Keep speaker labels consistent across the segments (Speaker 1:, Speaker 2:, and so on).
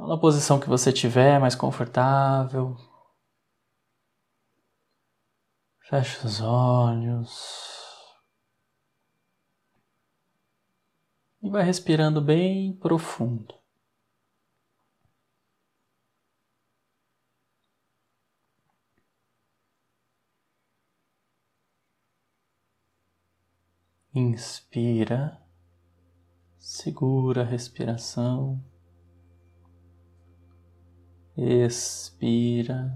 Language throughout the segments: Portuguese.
Speaker 1: Então, na posição que você tiver mais confortável, feche os olhos. E vai respirando bem profundo. Inspira, segura a respiração, expira,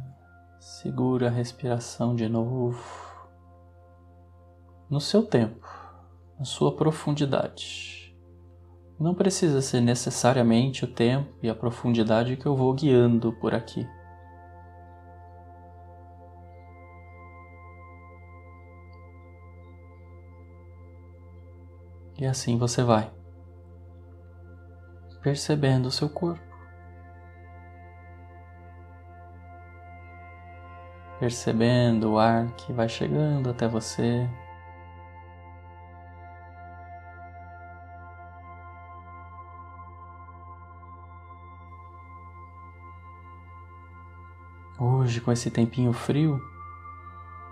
Speaker 1: segura a respiração de novo, no seu tempo, na sua profundidade. Não precisa ser necessariamente o tempo e a profundidade que eu vou guiando por aqui. E assim você vai percebendo o seu corpo, percebendo o ar que vai chegando até você. Hoje, com esse tempinho frio,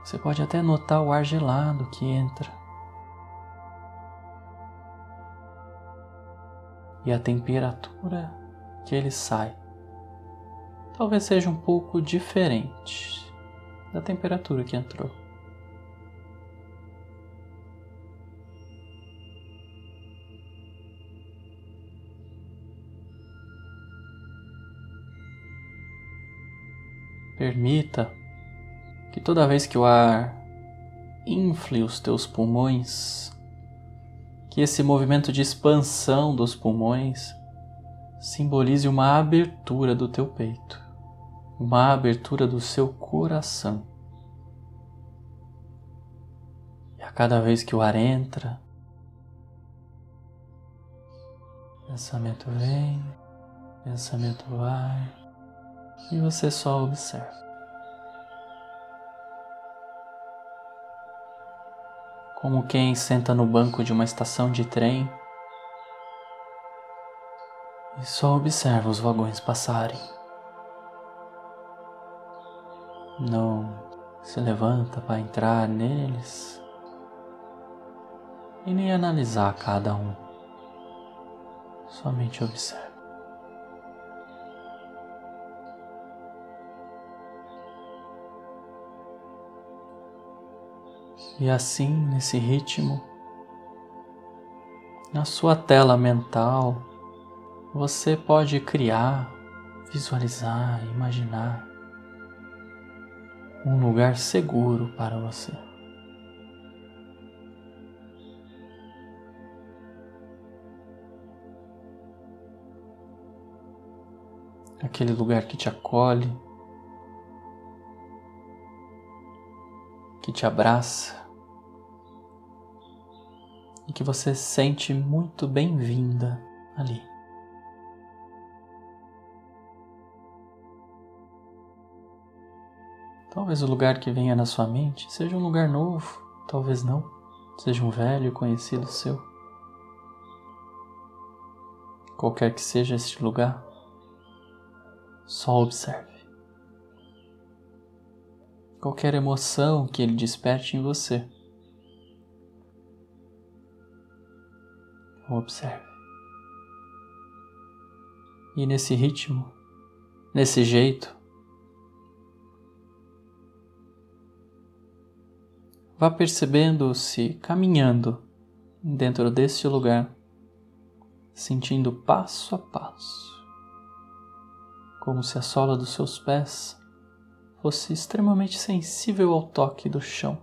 Speaker 1: você pode até notar o ar gelado que entra. e a temperatura que ele sai talvez seja um pouco diferente da temperatura que entrou. Permita que toda vez que o ar infle os teus pulmões, que esse movimento de expansão dos pulmões simbolize uma abertura do teu peito, uma abertura do seu coração. E a cada vez que o ar entra, pensamento vem, pensamento vai, e você só observa. como quem senta no banco de uma estação de trem e só observa os vagões passarem. Não se levanta para entrar neles e nem analisar cada um, somente observa. E assim, nesse ritmo, na sua tela mental, você pode criar, visualizar, imaginar um lugar seguro para você. Aquele lugar que te acolhe, que te abraça, e que você se sente muito bem-vinda ali. Talvez o lugar que venha na sua mente seja um lugar novo, talvez não, seja um velho conhecido seu. Qualquer que seja este lugar, só observe. Qualquer emoção que ele desperte em você Observe. E nesse ritmo, nesse jeito, vá percebendo-se caminhando dentro desse lugar, sentindo passo a passo, como se a sola dos seus pés fosse extremamente sensível ao toque do chão,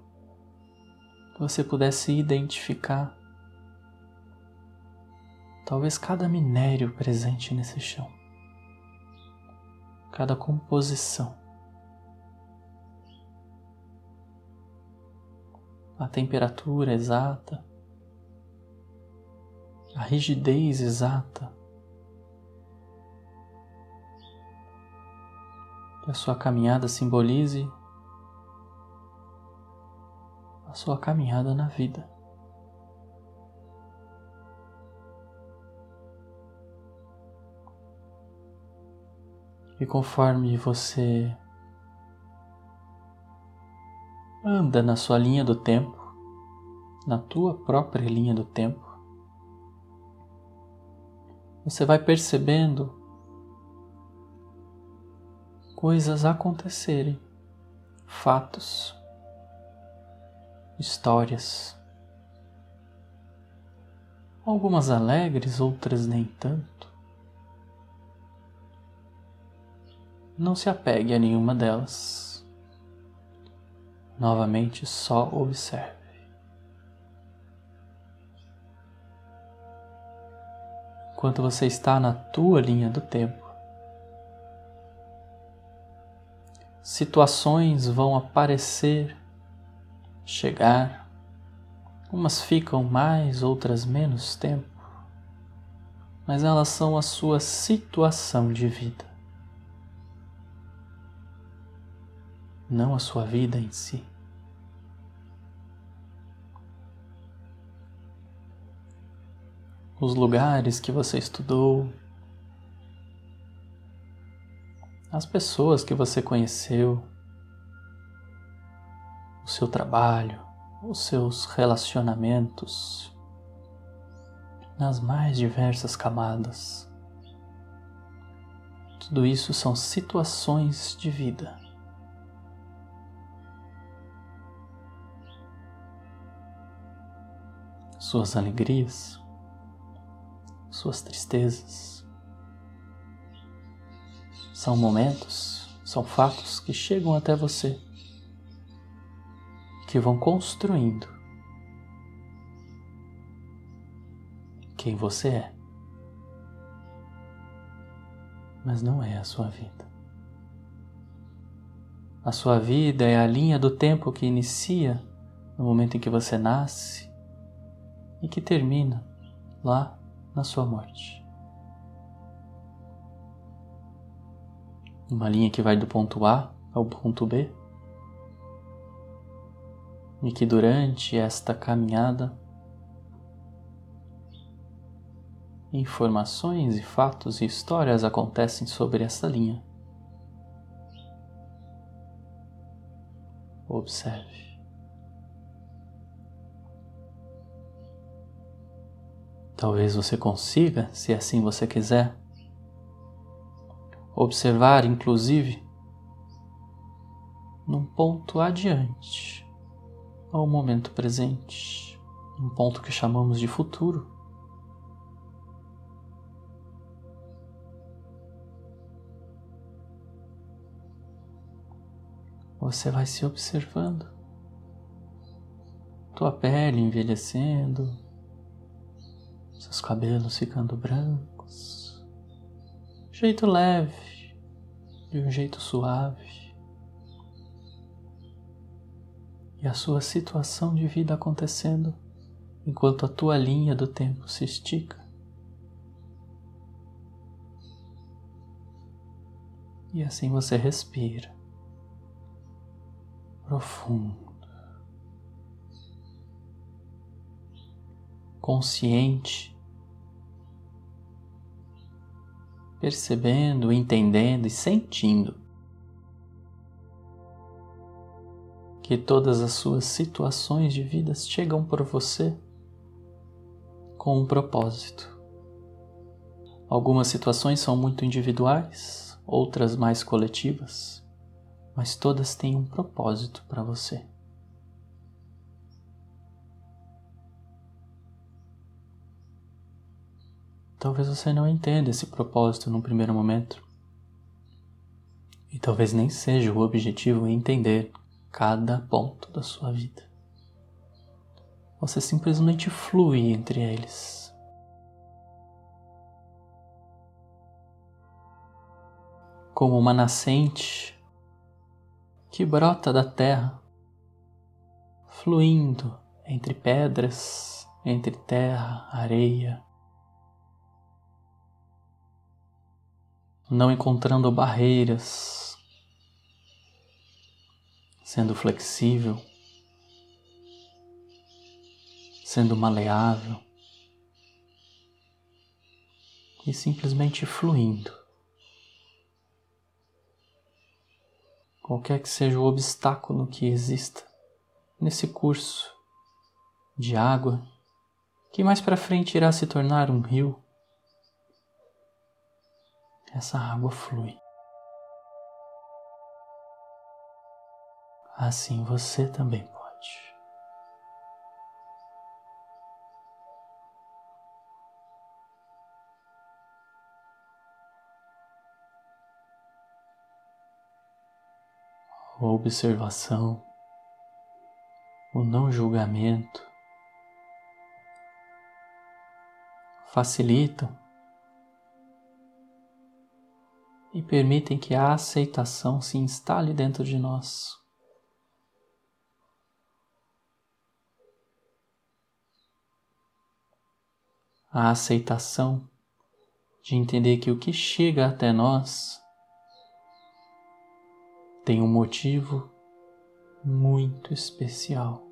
Speaker 1: que você pudesse identificar talvez cada minério presente nesse chão, cada composição, a temperatura exata, a rigidez exata. Que a sua caminhada simbolize a sua caminhada na vida. E conforme você anda na sua linha do tempo, na tua própria linha do tempo, você vai percebendo coisas acontecerem, fatos, histórias. Algumas alegres, outras nem tanto. Não se apegue a nenhuma delas. Novamente, só observe. Enquanto você está na tua linha do tempo, situações vão aparecer, chegar, umas ficam mais, outras menos tempo, mas elas são a sua situação de vida, não a sua vida em si. Os lugares que você estudou, as pessoas que você conheceu, o seu trabalho, os seus relacionamentos nas mais diversas camadas. Tudo isso são situações de vida. Suas alegrias, suas tristezas. São momentos, são fatos que chegam até você que vão construindo quem você é. Mas não é a sua vida. A sua vida é a linha do tempo que inicia no momento em que você nasce e que termina lá na sua morte. Uma linha que vai do ponto A ao ponto B e que durante esta caminhada informações e fatos e histórias acontecem sobre essa linha. Observe. Talvez você consiga, se assim você quiser, observar, inclusive, num ponto adiante ao momento presente, um ponto que chamamos de futuro. Você vai se observando, tua pele envelhecendo, seus cabelos ficando brancos, jeito leve, de um jeito suave. e a sua situação de vida acontecendo enquanto a tua linha do tempo se estica. E assim você respira profundo, consciente, percebendo, entendendo e sentindo que todas as suas situações de vida chegam por você com um propósito. Algumas situações são muito individuais, outras mais coletivas, mas todas têm um propósito para você. Talvez você não entenda esse propósito num primeiro momento. E talvez nem seja o objetivo entender cada ponto da sua vida. Você simplesmente flui entre eles. Como uma nascente que brota da terra, fluindo entre pedras, entre terra, areia, não encontrando barreiras sendo flexível, sendo maleável e simplesmente fluindo. qualquer que seja o obstáculo que exista nesse curso de água que mais para frente irá se tornar um rio. Essa água flui. Assim você também pode. observação, o não julgamento facilitam e permitem que a aceitação se instale dentro de nós. A aceitação de entender que o que chega até nós tem um motivo muito especial.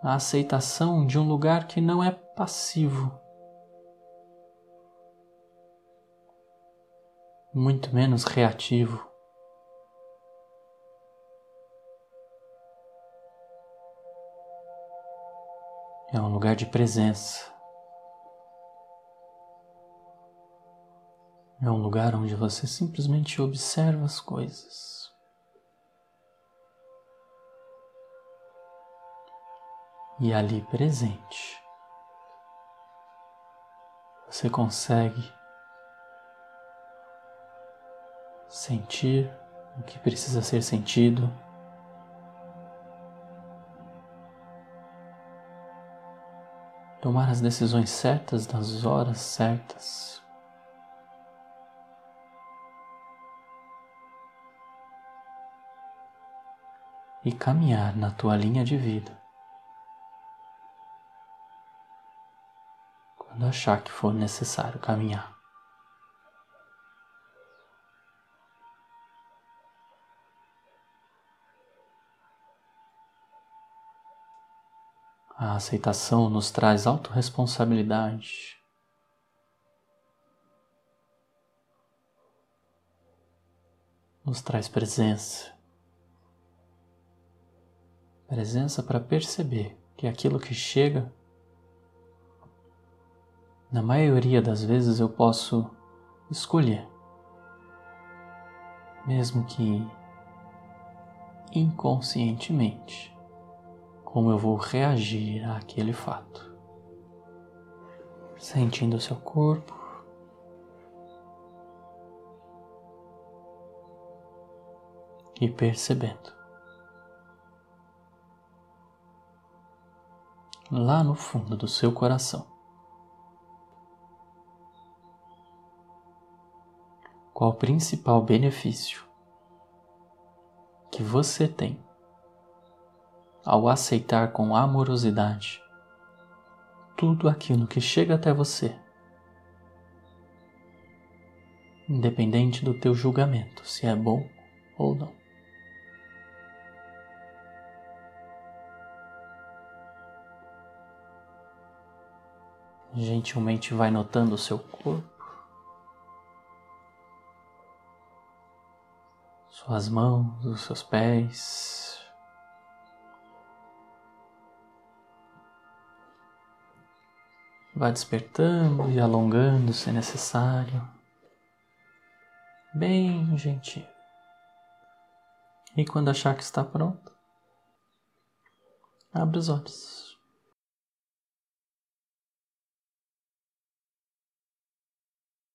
Speaker 1: A aceitação de um lugar que não é passivo, muito menos reativo. É um lugar de presença. É um lugar onde você simplesmente observa as coisas. E ali presente, você consegue sentir o que precisa ser sentido. Tomar as decisões certas nas horas certas. e caminhar na tua linha de vida. Quando achar que for necessário caminhar. A aceitação nos traz autorresponsabilidade. Nos traz presença presença para perceber que aquilo que chega, na maioria das vezes eu posso escolher, mesmo que inconscientemente, como eu vou reagir àquele fato. Sentindo o seu corpo, e percebendo. lá no fundo do seu coração. Qual o principal benefício que você tem ao aceitar com amorosidade tudo aquilo que chega até você, independente do teu julgamento, se é bom ou não. Gentilmente vai notando o seu corpo, suas mãos, os seus pés. Vá despertando e alongando se necessário. Bem gentil. E quando achar que está pronto, abre os olhos.